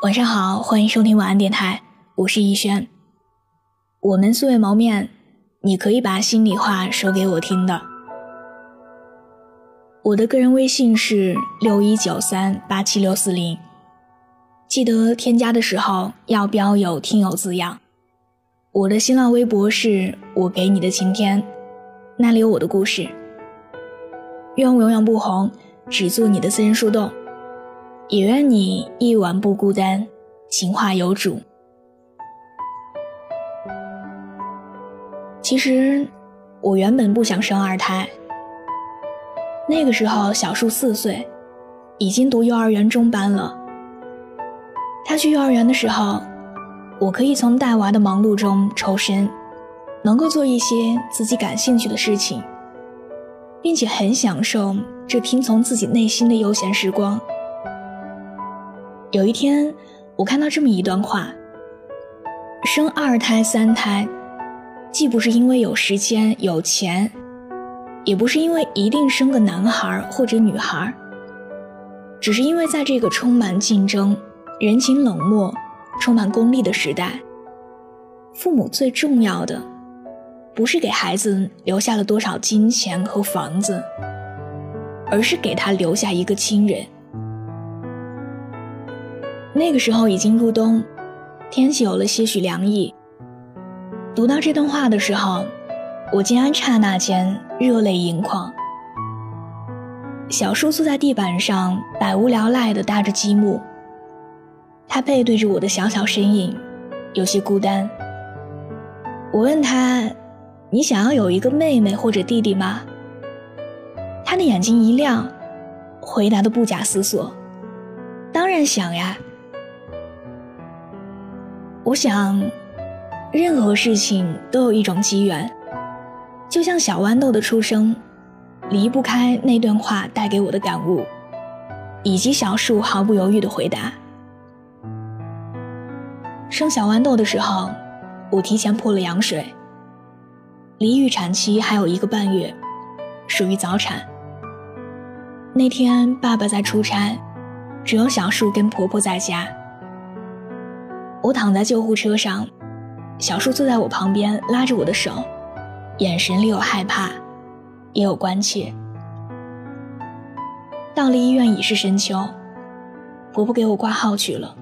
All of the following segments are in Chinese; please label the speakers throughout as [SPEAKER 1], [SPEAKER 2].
[SPEAKER 1] 晚上好，欢迎收听晚安电台，我是逸轩。我们素未谋面，你可以把心里话说给我听的。我的个人微信是六一九三八七六四零，记得添加的时候要标有听友字样。我的新浪微博是我给你的晴天，那里有我的故事。愿我永远不红，只做你的私人树洞。也愿你一晚不孤单，情话有主。其实，我原本不想生二胎。那个时候，小树四岁，已经读幼儿园中班了。他去幼儿园的时候，我可以从带娃的忙碌中抽身，能够做一些自己感兴趣的事情，并且很享受这听从自己内心的悠闲时光。有一天，我看到这么一段话：生二胎、三胎，既不是因为有时间、有钱，也不是因为一定生个男孩或者女孩，只是因为在这个充满竞争、人情冷漠、充满功利的时代，父母最重要的，不是给孩子留下了多少金钱和房子，而是给他留下一个亲人。那个时候已经入冬，天气有了些许凉意。读到这段话的时候，我竟然刹那间热泪盈眶。小树坐在地板上，百无聊赖地搭着积木。他背对着我的小小身影，有些孤单。我问他：“你想要有一个妹妹或者弟弟吗？”他的眼睛一亮，回答的不假思索：“当然想呀。”我想，任何事情都有一种机缘，就像小豌豆的出生，离不开那段话带给我的感悟，以及小树毫不犹豫的回答。生小豌豆的时候，我提前破了羊水，离预产期还有一个半月，属于早产。那天爸爸在出差，只有小树跟婆婆在家。我躺在救护车上，小树坐在我旁边，拉着我的手，眼神里有害怕，也有关切。到了医院已是深秋，婆婆给我挂号去了。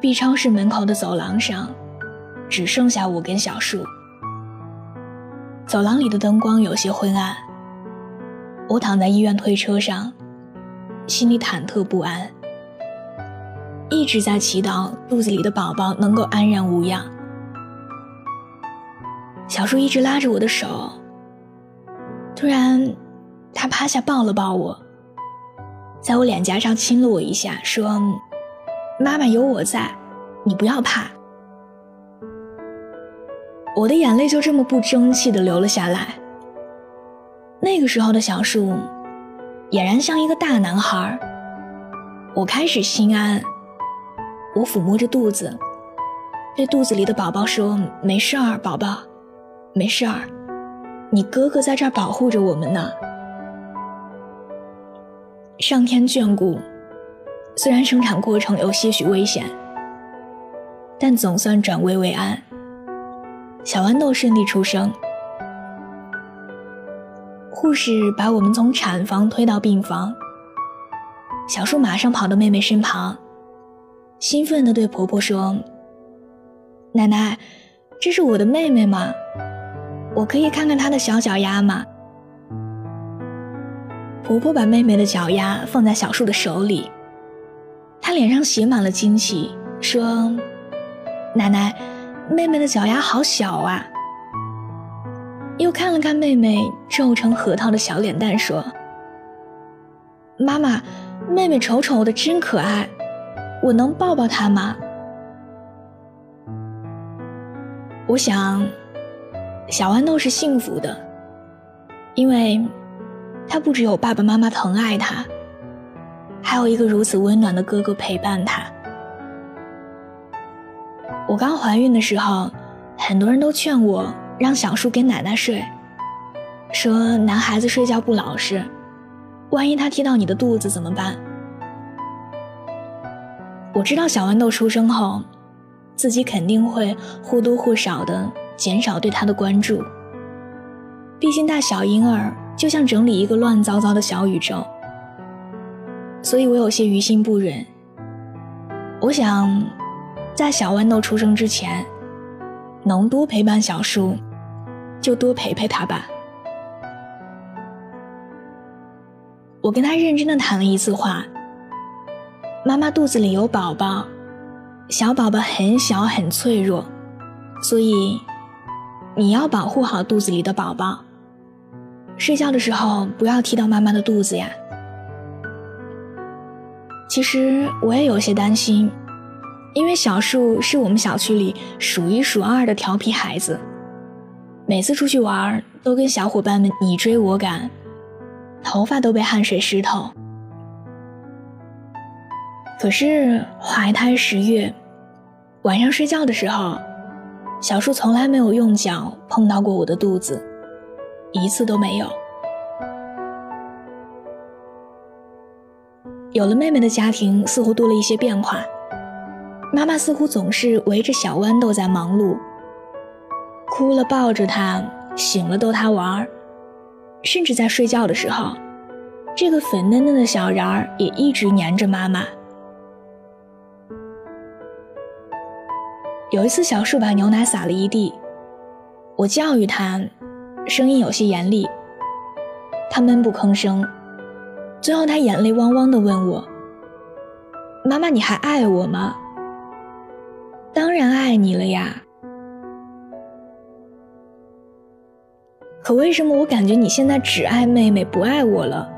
[SPEAKER 1] B 超室门口的走廊上，只剩下我跟小树。走廊里的灯光有些昏暗。我躺在医院推车上，心里忐忑不安。一直在祈祷肚子里的宝宝能够安然无恙。小树一直拉着我的手，突然，他趴下抱了抱我，在我脸颊上亲了我一下，说：“妈妈有我在，你不要怕。”我的眼泪就这么不争气的流了下来。那个时候的小树，俨然像一个大男孩。我开始心安。我抚摸着肚子，对肚子里的宝宝说：“没事儿，宝宝，没事儿，你哥哥在这儿保护着我们呢。”上天眷顾，虽然生产过程有些许危险，但总算转危为安。小豌豆顺利出生，护士把我们从产房推到病房，小树马上跑到妹妹身旁。兴奋地对婆婆说：“奶奶，这是我的妹妹吗？我可以看看她的小脚丫吗？”婆婆把妹妹的脚丫放在小树的手里，她脸上写满了惊喜，说：“奶奶，妹妹的脚丫好小啊。”又看了看妹妹皱成核桃的小脸蛋，说：“妈妈，妹妹丑丑的，真可爱。”我能抱抱他吗？我想，小豌豆是幸福的，因为，他不只有爸爸妈妈疼爱他，还有一个如此温暖的哥哥陪伴他。我刚怀孕的时候，很多人都劝我让小树跟奶奶睡，说男孩子睡觉不老实，万一他踢到你的肚子怎么办？我知道小豌豆出生后，自己肯定会或多或少的减少对他的关注。毕竟大小婴儿就像整理一个乱糟糟的小宇宙，所以我有些于心不忍。我想，在小豌豆出生之前，能多陪伴小树，就多陪陪他吧。我跟他认真的谈了一次话。妈妈肚子里有宝宝，小宝宝很小很脆弱，所以你要保护好肚子里的宝宝。睡觉的时候不要踢到妈妈的肚子呀。其实我也有些担心，因为小树是我们小区里数一数二的调皮孩子，每次出去玩都跟小伙伴们你追我赶，头发都被汗水湿透。可是怀胎十月，晚上睡觉的时候，小树从来没有用脚碰到过我的肚子，一次都没有。有了妹妹的家庭似乎多了一些变化，妈妈似乎总是围着小豌豆在忙碌，哭了抱着她，醒了逗她玩儿甚至在睡觉的时候，这个粉嫩嫩的小人儿也一直黏着妈妈。有一次，小树把牛奶洒了一地，我教育他，声音有些严厉。他闷不吭声，最后他眼泪汪汪地问我：“妈妈，你还爱我吗？”“当然爱你了呀。”“可为什么我感觉你现在只爱妹妹，不爱我了？”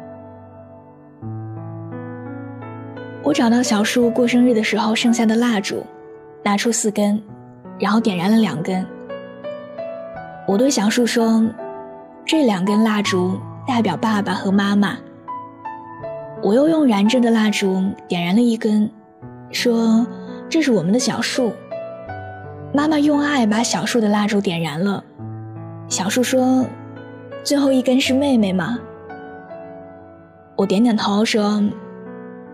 [SPEAKER 1] 我找到小树过生日的时候剩下的蜡烛。拿出四根，然后点燃了两根。我对小树说：“这两根蜡烛代表爸爸和妈妈。”我又用燃着的蜡烛点燃了一根，说：“这是我们的小树。”妈妈用爱把小树的蜡烛点燃了。小树说：“最后一根是妹妹吗？”我点点头说：“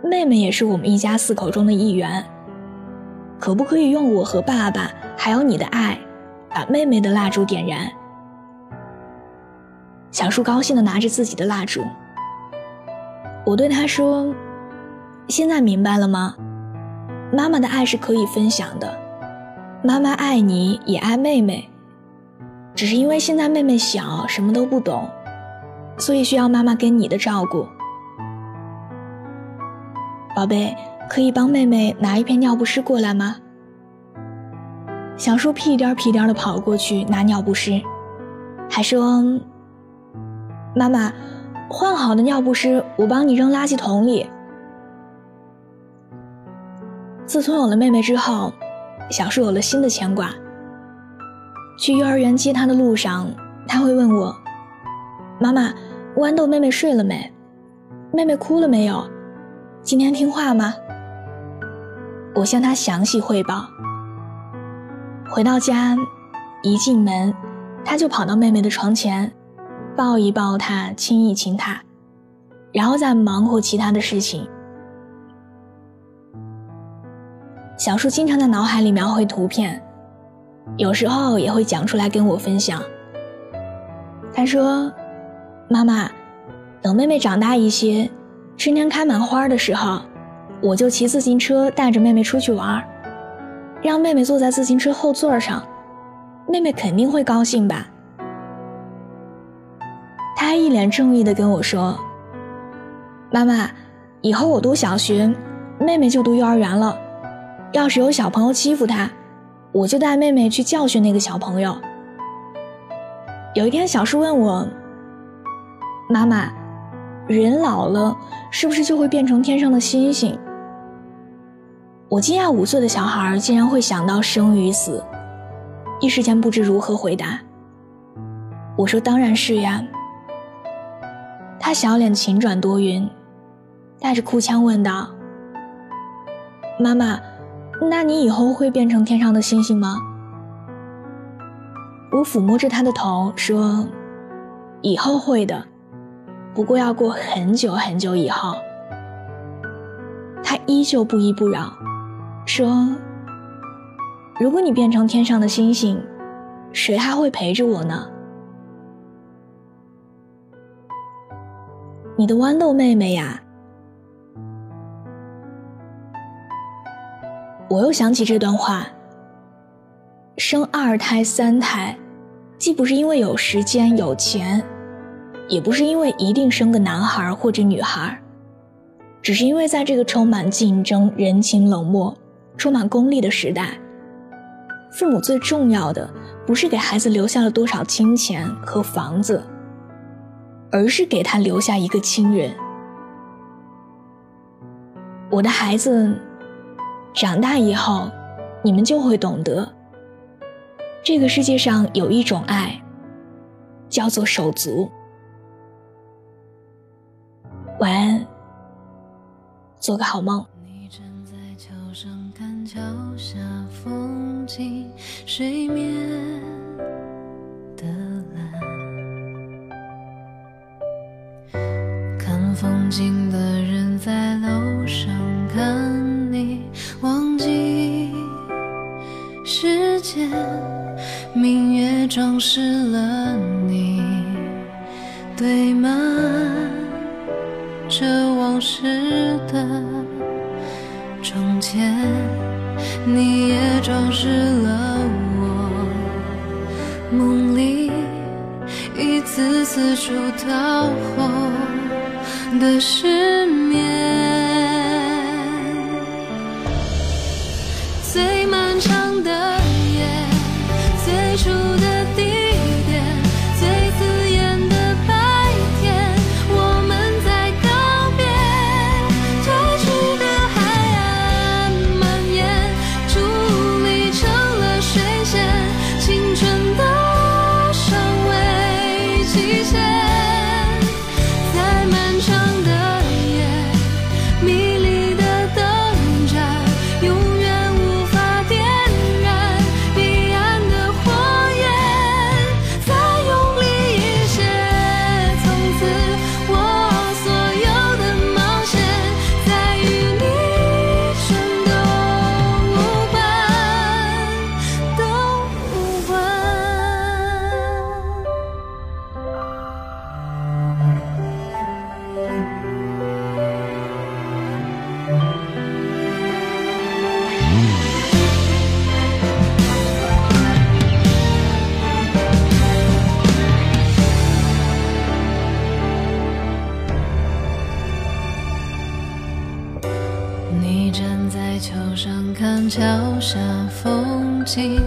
[SPEAKER 1] 妹妹也是我们一家四口中的一员。”可不可以用我和爸爸还有你的爱，把妹妹的蜡烛点燃？小树高兴地拿着自己的蜡烛。我对他说：“现在明白了吗？妈妈的爱是可以分享的，妈妈爱你也爱妹妹，只是因为现在妹妹小，什么都不懂，所以需要妈妈跟你的照顾。宝贝。”可以帮妹妹拿一片尿不湿过来吗？小树屁颠屁颠的跑过去拿尿不湿，还说：“妈妈，换好的尿不湿我帮你扔垃圾桶里。”自从有了妹妹之后，小树有了新的牵挂。去幼儿园接她的路上，他会问我：“妈妈，豌豆妹妹睡了没？妹妹哭了没有？今天听话吗？”我向他详细汇报。回到家，一进门，他就跑到妹妹的床前，抱一抱她，亲一亲她，然后再忙活其他的事情。小树经常在脑海里描绘图片，有时候也会讲出来跟我分享。他说：“妈妈，等妹妹长大一些，春天开满花的时候。”我就骑自行车带着妹妹出去玩让妹妹坐在自行车后座上，妹妹肯定会高兴吧？他还一脸正义的跟我说：“妈妈，以后我读小学，妹妹就读幼儿园了。要是有小朋友欺负她，我就带妹妹去教训那个小朋友。”有一天，小树问我：“妈妈，人老了是不是就会变成天上的星星？”我惊讶，五岁的小孩竟然会想到生与死，一时间不知如何回答。我说：“当然是呀。”他小脸晴转多云，带着哭腔问道：“妈妈，那你以后会变成天上的星星吗？”我抚摸着他的头说：“以后会的，不过要过很久很久以后。”他依旧不依不饶。说：“如果你变成天上的星星，谁还会陪着我呢？”你的豌豆妹妹呀，我又想起这段话。生二胎、三胎，既不是因为有时间、有钱，也不是因为一定生个男孩或者女孩，只是因为在这个充满竞争、人情冷漠、充满功利的时代，父母最重要的不是给孩子留下了多少金钱和房子，而是给他留下一个亲人。我的孩子，长大以后，你们就会懂得。这个世界上有一种爱，叫做手足。晚安，做个好梦。
[SPEAKER 2] 桥下风景，水面的蓝。看风景的人在楼上看你，忘记时间。明月装饰了你，堆满着往事的从前，你也装饰了我梦里一次次出逃后的失眠。桥下风景，